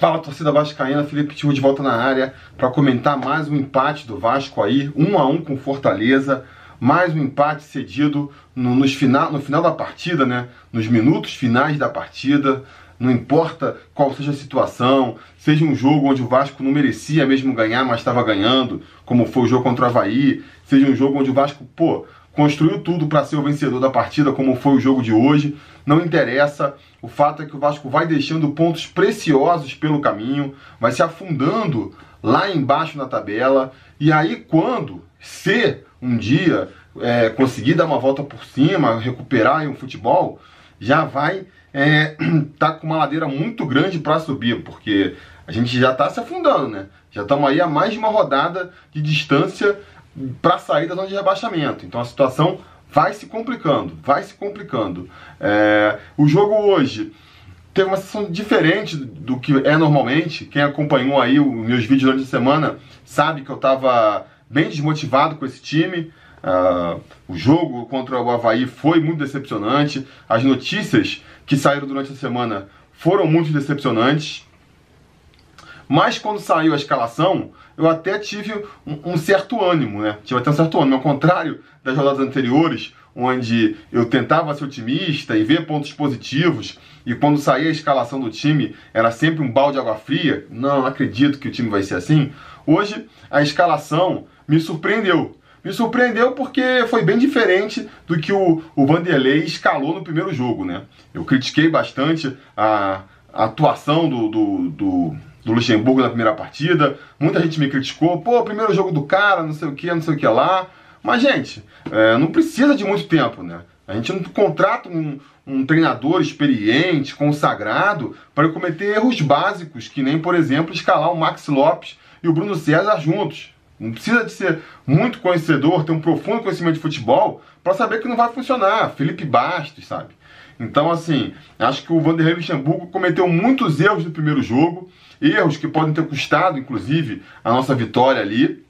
Fala torcida vascaína, Felipe Tio de volta na área para comentar mais um empate do Vasco aí, um a um com Fortaleza, mais um empate cedido no, nos final, no final da partida, né? Nos minutos finais da partida, não importa qual seja a situação, seja um jogo onde o Vasco não merecia mesmo ganhar, mas estava ganhando, como foi o jogo contra o Havaí, seja um jogo onde o Vasco, pô, construiu tudo para ser o vencedor da partida, como foi o jogo de hoje. Não interessa. O fato é que o Vasco vai deixando pontos preciosos pelo caminho, vai se afundando lá embaixo na tabela. E aí, quando, se um dia é, conseguir dar uma volta por cima, recuperar um futebol, já vai é, tá com uma ladeira muito grande para subir, porque a gente já está se afundando, né? Já estamos aí a mais de uma rodada de distância para sair da zona de rebaixamento. Então a situação vai se complicando, vai se complicando. É, o jogo hoje teve uma situação diferente do que é normalmente. Quem acompanhou aí os meus vídeos durante a semana sabe que eu estava bem desmotivado com esse time. Uh, o jogo contra o Havaí foi muito decepcionante. As notícias que saíram durante a semana foram muito decepcionantes. Mas quando saiu a escalação, eu até tive um, um, certo ânimo, né? Tive até um certo ânimo. Ao contrário das rodadas anteriores, onde eu tentava ser otimista e ver pontos positivos, e quando saía a escalação do time era sempre um balde de água fria. Não, acredito que o time vai ser assim. Hoje, a escalação me surpreendeu. Me surpreendeu porque foi bem diferente do que o, o Vanderlei escalou no primeiro jogo, né? Eu critiquei bastante a, a atuação do, do, do do Luxemburgo na primeira partida. Muita gente me criticou, pô, primeiro jogo do cara, não sei o que, não sei o que lá. Mas, gente, é, não precisa de muito tempo, né? A gente não contrata um, um treinador experiente, consagrado, para cometer erros básicos, que nem, por exemplo, escalar o Max Lopes e o Bruno César juntos. Não precisa de ser muito conhecedor, ter um profundo conhecimento de futebol, para saber que não vai funcionar. Felipe Bastos, sabe? Então, assim, acho que o Vanderlei Luxemburgo cometeu muitos erros no primeiro jogo, erros que podem ter custado, inclusive, a nossa vitória ali.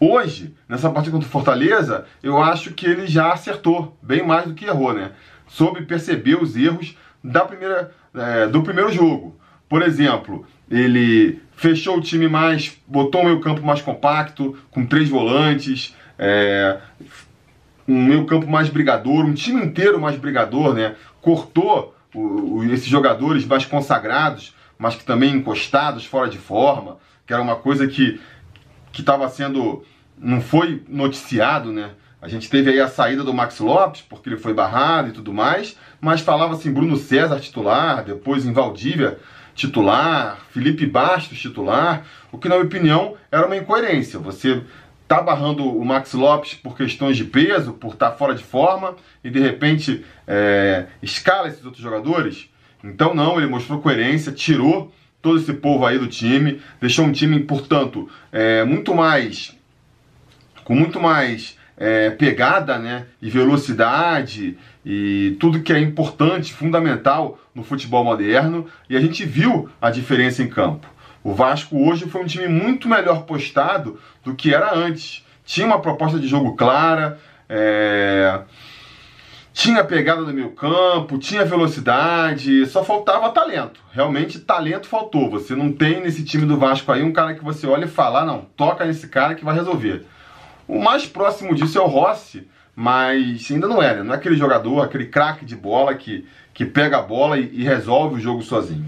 Hoje, nessa partida contra o Fortaleza, eu acho que ele já acertou bem mais do que errou, né? Soube perceber os erros da primeira, é, do primeiro jogo. Por exemplo, ele fechou o time mais, botou o meio campo mais compacto, com três volantes, é, um meio campo mais brigador, um time inteiro mais brigador, né? Cortou o, o, esses jogadores mais consagrados, mas que também encostados, fora de forma, que era uma coisa que que estava sendo não foi noticiado, né? A gente teve aí a saída do Max Lopes, porque ele foi barrado e tudo mais, mas falava assim Bruno César titular, depois em Valdívia titular, Felipe Bastos titular, o que na minha opinião era uma incoerência. Você tá barrando o Max Lopes por questões de peso, por estar tá fora de forma, e de repente é, escala esses outros jogadores. Então não, ele mostrou coerência, tirou todo esse povo aí do time, deixou um time, portanto, é, muito mais com muito mais é, pegada, né, e velocidade e tudo que é importante, fundamental no futebol moderno, e a gente viu a diferença em campo. O Vasco hoje foi um time muito melhor postado do que era antes. Tinha uma proposta de jogo clara, é... tinha pegada no meio campo, tinha velocidade, só faltava talento. Realmente talento faltou. Você não tem nesse time do Vasco aí um cara que você olha e fala, ah, não, toca nesse cara que vai resolver. O mais próximo disso é o Rossi, mas ainda não é, né? Não é aquele jogador, aquele craque de bola que, que pega a bola e, e resolve o jogo sozinho.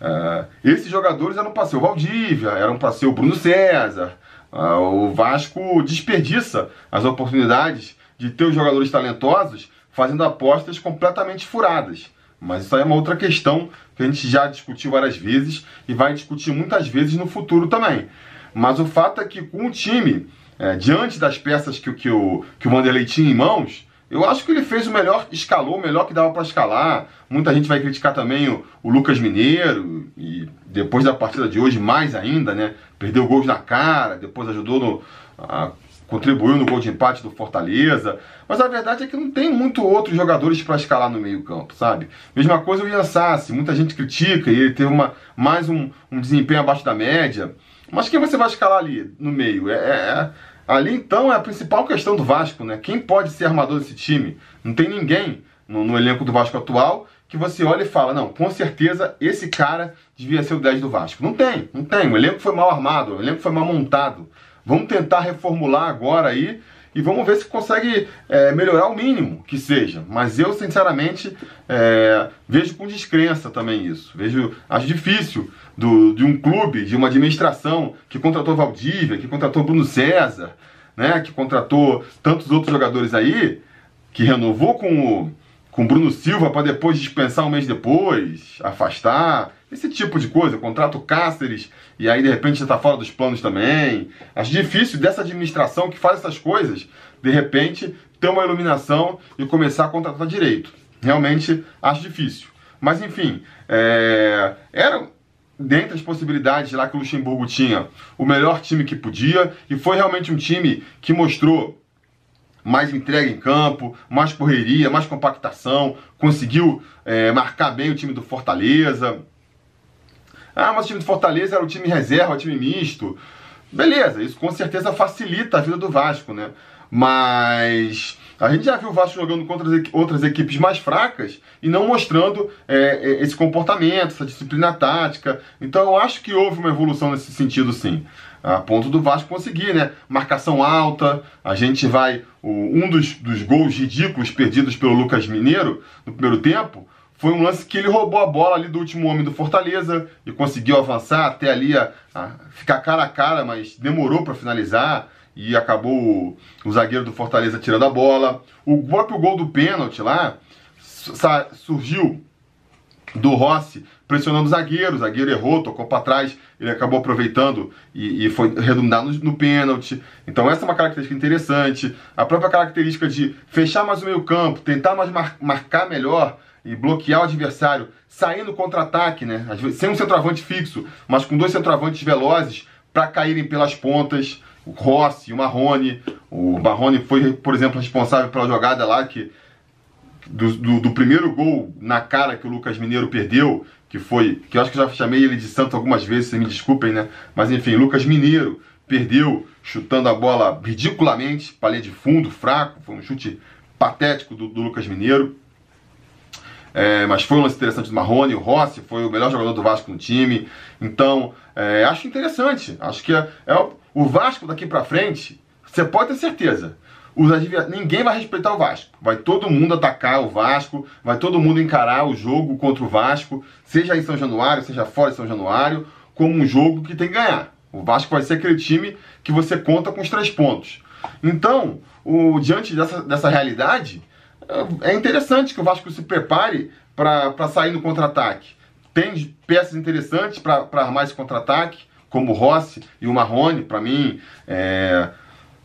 Uh, esses jogadores eram para ser o Valdívia, eram para ser o Bruno César. Uh, o Vasco desperdiça as oportunidades de ter os jogadores talentosos fazendo apostas completamente furadas. Mas isso aí é uma outra questão que a gente já discutiu várias vezes e vai discutir muitas vezes no futuro também. Mas o fato é que com o time, é, diante das peças que, que, o, que o Vanderlei tinha em mãos, eu acho que ele fez o melhor, escalou o melhor que dava para escalar. Muita gente vai criticar também o, o, Lucas Mineiro, e depois da partida de hoje, mais ainda, né? Perdeu gols na cara, depois ajudou no. A, contribuiu no gol de empate do Fortaleza. Mas a verdade é que não tem muito outros jogadores para escalar no meio-campo, sabe? Mesma coisa o Ian Sassi, muita gente critica e ele teve uma, mais um, um desempenho abaixo da média. Mas quem você vai escalar ali no meio? é, é, é Ali então é a principal questão do Vasco, né? Quem pode ser armador desse time? Não tem ninguém no, no elenco do Vasco atual que você olha e fala, não, com certeza esse cara devia ser o 10 do Vasco. Não tem, não tem. O elenco foi mal armado, o elenco foi mal montado. Vamos tentar reformular agora aí e vamos ver se consegue é, melhorar o mínimo que seja. Mas eu, sinceramente, é, vejo com descrença também isso. Vejo, acho difícil do, de um clube, de uma administração que contratou Valdívia, que contratou Bruno César, né, que contratou tantos outros jogadores aí, que renovou com o com Bruno Silva para depois dispensar um mês depois, afastar, esse tipo de coisa, contrato Cáceres e aí de repente já está fora dos planos também. Acho difícil dessa administração que faz essas coisas, de repente ter uma iluminação e começar a contratar direito. Realmente acho difícil. Mas enfim, é... era dentre as possibilidades lá que o Luxemburgo tinha, o melhor time que podia e foi realmente um time que mostrou mais entrega em campo, mais correria, mais compactação, conseguiu é, marcar bem o time do Fortaleza. Ah, mas o time do Fortaleza era o time reserva, o time misto. Beleza, isso com certeza facilita a vida do Vasco, né? Mas a gente já viu o Vasco jogando contra outras equipes mais fracas e não mostrando é, é, esse comportamento, essa disciplina tática. Então eu acho que houve uma evolução nesse sentido, sim a ponto do Vasco conseguir, né? Marcação alta, a gente vai. um dos, dos gols ridículos perdidos pelo Lucas Mineiro no primeiro tempo foi um lance que ele roubou a bola ali do último homem do Fortaleza e conseguiu avançar até ali, a, a ficar cara a cara, mas demorou para finalizar e acabou o, o, zagueiro do Fortaleza tirando a bola. O próprio gol do pênalti lá surgiu do Rossi pressionando o zagueiro, o zagueiro errou, tocou para trás, ele acabou aproveitando e, e foi redundar no, no pênalti. Então essa é uma característica interessante. A própria característica de fechar mais o meio campo, tentar mais mar, marcar melhor e bloquear o adversário, sair no contra-ataque, né? Sem um centroavante fixo, mas com dois centroavantes velozes para caírem pelas pontas. O Rossi, o Marrone. O Marrone foi, por exemplo, responsável pela jogada lá que do, do, do, primeiro gol na cara que o Lucas Mineiro perdeu, que foi, que eu acho que já chamei ele de santo algumas vezes, vocês me desculpem, né? Mas enfim, Lucas Mineiro perdeu chutando a bola ridiculamente, palha de fundo, fraco, foi um chute patético do, do Lucas Mineiro. É, mas foi um lance interessante do Marrone, o Rossi foi o melhor jogador do Vasco no time. Então, é, acho interessante. Acho que é, é o Vasco daqui para frente, você pode ter certeza os ninguém vai respeitar o Vasco. Vai todo mundo atacar o Vasco, vai todo mundo encarar o jogo contra o Vasco, seja em São Januário, seja fora de São Januário, como um jogo que tem que ganhar. O Vasco vai ser aquele time que você conta com os três pontos. Então, o, diante dessa, dessa realidade, é interessante que o Vasco se prepare para sair no contra-ataque. Tem peças interessantes para armar esse contra-ataque, como o Rossi e o Marrone, para mim, é,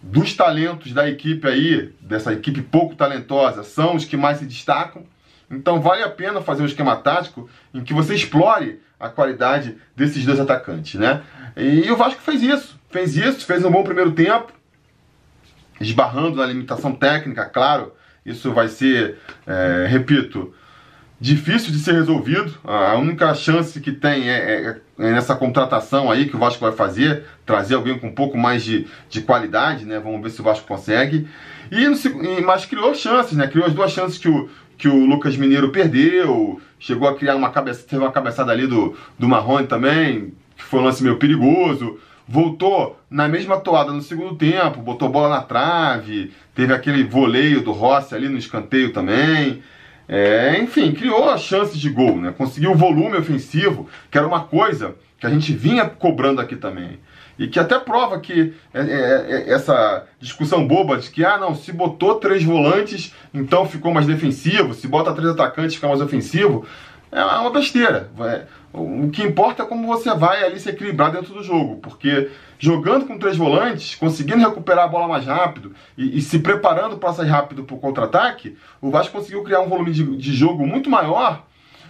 dos talentos da equipe aí, dessa equipe pouco talentosa, são os que mais se destacam. Então vale a pena fazer um esquema tático em que você explore a qualidade desses dois atacantes, né? E o Vasco fez isso, fez isso, fez um bom primeiro tempo, esbarrando na limitação técnica, claro. Isso vai ser, é, repito, difícil de ser resolvido. A única chance que tem é, é, é, nessa contratação aí que o Vasco vai fazer, trazer alguém com um pouco mais de, de qualidade, né? Vamos ver se o Vasco consegue. E, mas criou chances, né? Criou as duas chances que o, que o Lucas Mineiro perdeu, chegou a criar uma cabeça, teve uma cabeçada ali do, do Marrone também, que foi um lance meio perigoso. Voltou na mesma toada no segundo tempo, botou bola na trave, teve aquele voleio do Rossi ali no escanteio também. É, enfim, criou as chances de gol, né? Conseguiu o volume ofensivo, que era uma coisa que a gente vinha cobrando aqui também. E que até prova que é, é, é, essa discussão boba de que, ah, não, se botou três volantes, então ficou mais defensivo, se bota três atacantes, fica mais ofensivo, é uma besteira. O que importa é como você vai ali se equilibrar dentro do jogo, porque jogando com três volantes, conseguindo recuperar a bola mais rápido e, e se preparando para sair rápido para o contra-ataque, o Vasco conseguiu criar um volume de, de jogo muito maior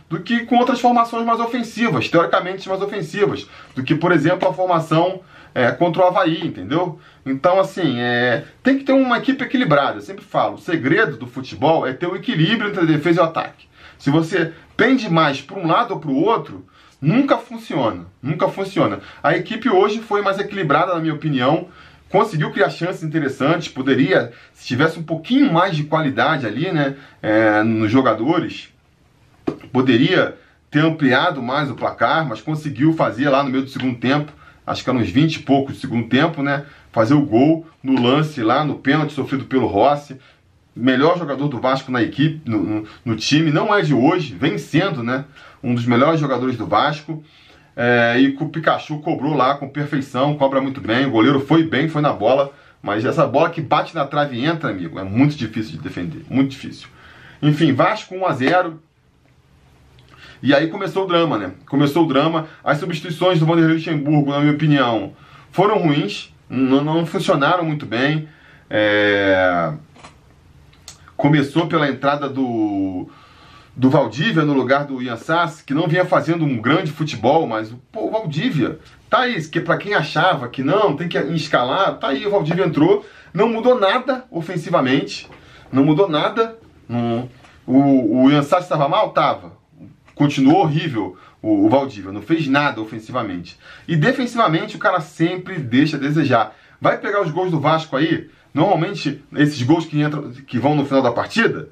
do que com outras formações mais ofensivas, teoricamente mais ofensivas, do que, por exemplo, a formação é, contra o Havaí, entendeu? Então, assim, é, tem que ter uma equipe equilibrada. Eu sempre falo, o segredo do futebol é ter o um equilíbrio entre a defesa e o ataque. Se você pende mais para um lado ou para o outro, Nunca funciona, nunca funciona. A equipe hoje foi mais equilibrada, na minha opinião. Conseguiu criar chances interessantes, poderia, se tivesse um pouquinho mais de qualidade ali, né, é, nos jogadores, Poderia ter ampliado mais o placar, mas conseguiu fazer lá no meio do segundo tempo, acho que era uns 20 e poucos do segundo tempo, né? Fazer o gol no lance lá, no pênalti sofrido pelo Rossi. Melhor jogador do Vasco na equipe, no, no, no time, não é de hoje, vem sendo, né? Um dos melhores jogadores do Vasco. É, e o Pikachu cobrou lá com perfeição, cobra muito bem. O goleiro foi bem, foi na bola. Mas essa bola que bate na trave e entra, amigo, é muito difícil de defender. Muito difícil. Enfim, Vasco 1 a 0 E aí começou o drama, né? Começou o drama. As substituições do Vanderlei Luxemburgo, na minha opinião, foram ruins. Não, não funcionaram muito bem. É... Começou pela entrada do, do Valdívia no lugar do Ian Sass, que não vinha fazendo um grande futebol, mas pô, o Valdívia tá aí, que para quem achava que não, tem que escalar, tá aí, o Valdívia entrou, não mudou nada ofensivamente, não mudou nada. Não, o, o Ian Sass estava mal? Tava. Continuou horrível o, o Valdívia, não fez nada ofensivamente. E defensivamente o cara sempre deixa a desejar. Vai pegar os gols do Vasco aí, normalmente esses gols que, entram, que vão no final da partida,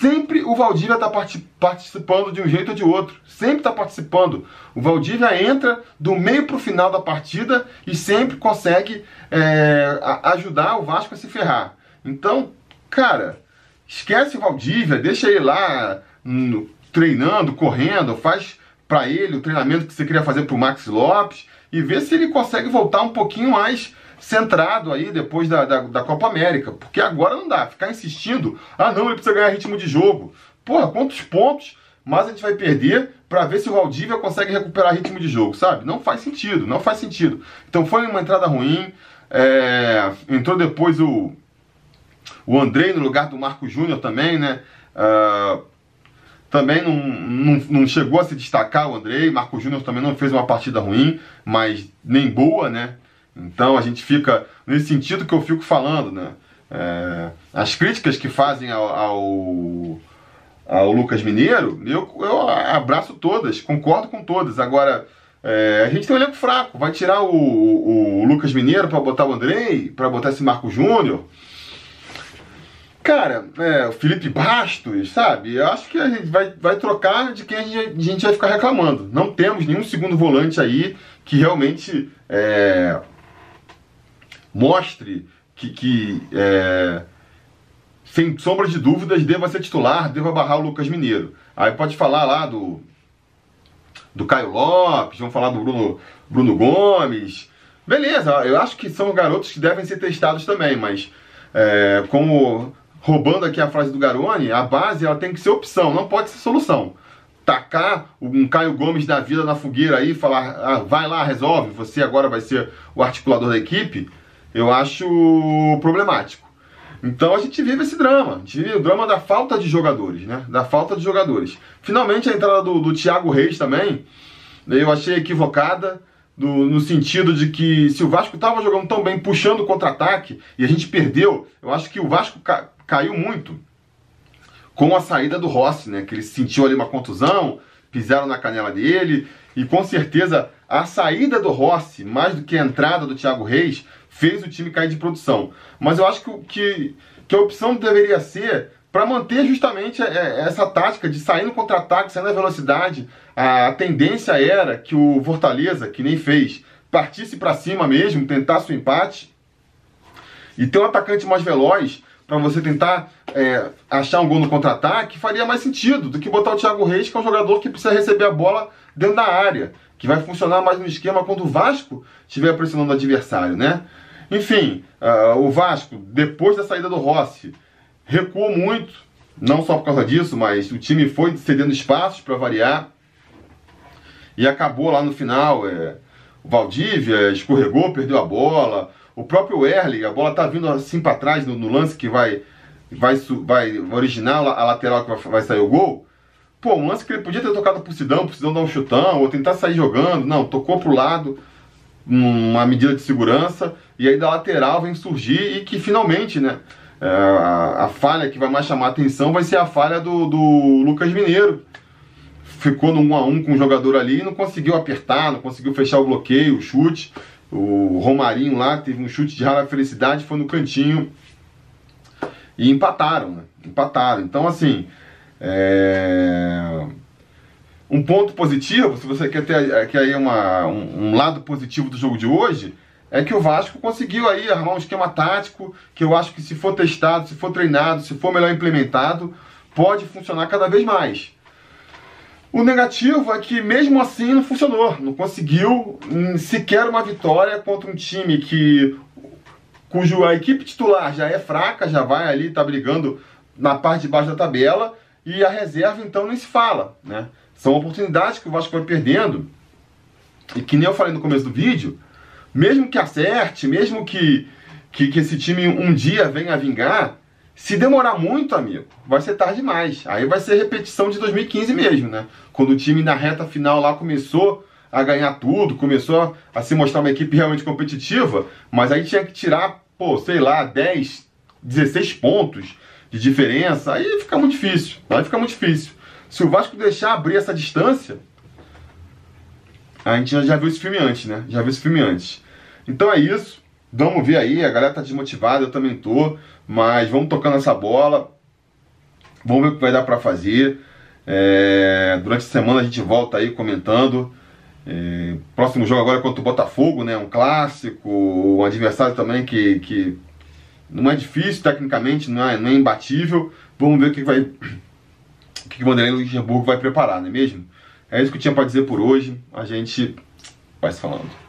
sempre o Valdívia está participando de um jeito ou de outro. Sempre está participando. O Valdívia entra do meio para o final da partida e sempre consegue é, ajudar o Vasco a se ferrar. Então, cara, esquece o Valdívia, deixa ele lá no, treinando, correndo, faz para ele o treinamento que você queria fazer para o Max Lopes e vê se ele consegue voltar um pouquinho mais centrado aí depois da, da, da, Copa América. Porque agora não dá. Ficar insistindo, ah não, ele precisa ganhar ritmo de jogo. Porra, quantos pontos mais a gente vai perder para ver se o Valdívia consegue recuperar ritmo de jogo, sabe? Não faz sentido, não faz sentido. Então foi uma entrada ruim. É, entrou depois o, o Andrei no lugar do Marco Júnior também, né? Uh, também não, não, não, chegou a se destacar o Andrei. Marco Júnior também não fez uma partida ruim, mas nem boa, né? Então a gente fica nesse sentido que eu fico falando, né? É, as críticas que fazem ao, ao, ao, Lucas Mineiro, eu, eu abraço todas, concordo com todas. Agora, é, a gente tem um elenco fraco, vai tirar o, o, o Lucas Mineiro para botar o Andrei, para botar esse Marco Júnior. Cara, é, o Felipe Bastos, sabe? Eu acho que a gente vai, vai trocar de quem a gente, a gente vai ficar reclamando. Não temos nenhum segundo volante aí que realmente é, mostre que, que é, sem sombra de dúvidas, deva ser titular, deva barrar o Lucas Mineiro. Aí pode falar lá do, do Caio Lopes, vamos falar do Bruno, Bruno Gomes. Beleza, eu acho que são garotos que devem ser testados também, mas é, como roubando aqui a frase do Garoni, a base ela tem que ser opção, não pode ser solução. Tacar um Caio Gomes da vida na fogueira aí e falar, ah, vai lá, resolve, você agora vai ser o articulador da equipe, eu acho problemático. Então a gente vive esse drama, a gente vive o drama da falta de jogadores, né? Da falta de jogadores. Finalmente a entrada do, do Thiago Reis também, eu achei equivocada, do, no sentido de que se o Vasco estava jogando tão bem, puxando contra-ataque, e a gente perdeu, eu acho que o Vasco ca, caiu muito com a saída do Rossi, né? Que ele sentiu ali uma contusão, pisaram na canela dele, e com certeza a saída do Rossi, mais do que a entrada do Thiago Reis, fez o time cair de produção. Mas eu acho que, que, que a opção deveria ser para manter justamente é, é, essa tática de sair no contra-ataque, sair na velocidade. A tendência era que o Fortaleza, que nem fez, partisse para cima mesmo, tentasse o empate e ter um atacante mais veloz para você tentar é, achar um gol no contra-ataque, faria mais sentido do que botar o Thiago Reis, que é um jogador que precisa receber a bola dentro da área, que vai funcionar mais no esquema quando o Vasco estiver pressionando o adversário, né? Enfim, uh, o Vasco, depois da saída do Rossi, recuou muito, não só por causa disso, mas o time foi cedendo espaços para variar e acabou lá no final. É, o Valdívia escorregou, perdeu a bola. O próprio Erling, a bola tá vindo assim para trás no, no, lance que vai, vai, vai originar a lateral que vai, vai sair o gol. Pô, um lance que ele podia ter tocado pro Sidão, pro Sidão dar um chutão, ou tentar sair jogando. Não, tocou pro lado, uma medida de segurança, e aí da lateral vem surgir e que finalmente, né? É, a, a, falha que vai mais chamar a atenção vai ser a falha do, do Lucas Mineiro. Ficou no 1 a 1 com o jogador ali e não conseguiu apertar, não conseguiu fechar o bloqueio, o chute. O Romarinho lá teve um chute de rara felicidade, foi no cantinho e empataram, né? Empataram. Então, assim, É... Um ponto positivo, se você quer ter quer aí uma, um, um lado positivo do jogo de hoje, é que o Vasco conseguiu aí arrumar um esquema tático que eu acho que se for testado, se for treinado, se for melhor implementado, pode funcionar cada vez mais. O negativo é que mesmo assim não funcionou, não conseguiu sequer uma vitória contra um time que cujo a equipe titular já é fraca, já vai ali, tá brigando na parte de baixo da tabela, e a reserva então nem se fala, né? São oportunidades que o Vasco vai perdendo, e que nem eu falei no começo do vídeo, mesmo que acerte, mesmo que, que, que esse time um dia venha a vingar, se demorar muito, amigo, vai ser tarde demais. Aí vai ser repetição de 2015 mesmo, né? Quando o time na reta final lá começou a ganhar tudo, começou a se mostrar uma equipe realmente competitiva, mas aí tinha que tirar, pô, sei lá, 10, 16 pontos de diferença, aí fica muito difícil, aí fica muito difícil. Se o Vasco deixar abrir essa distância, a gente já viu esse filme antes, né? Já viu esse filme antes. Então é isso. Vamos ver aí, a galera tá desmotivada, eu também tô, mas vamos tocando essa bola. Vamos ver o que vai dar para fazer. É, durante a semana a gente volta aí comentando. É, próximo jogo agora é contra o Botafogo, né? Um clássico, um adversário também que, que não é difícil tecnicamente, não é, não é imbatível. Vamos ver o que vai, o que o Vanderlei Luxemburgo vai preparar, não é mesmo? É isso que eu tinha para dizer por hoje. A gente vai se falando.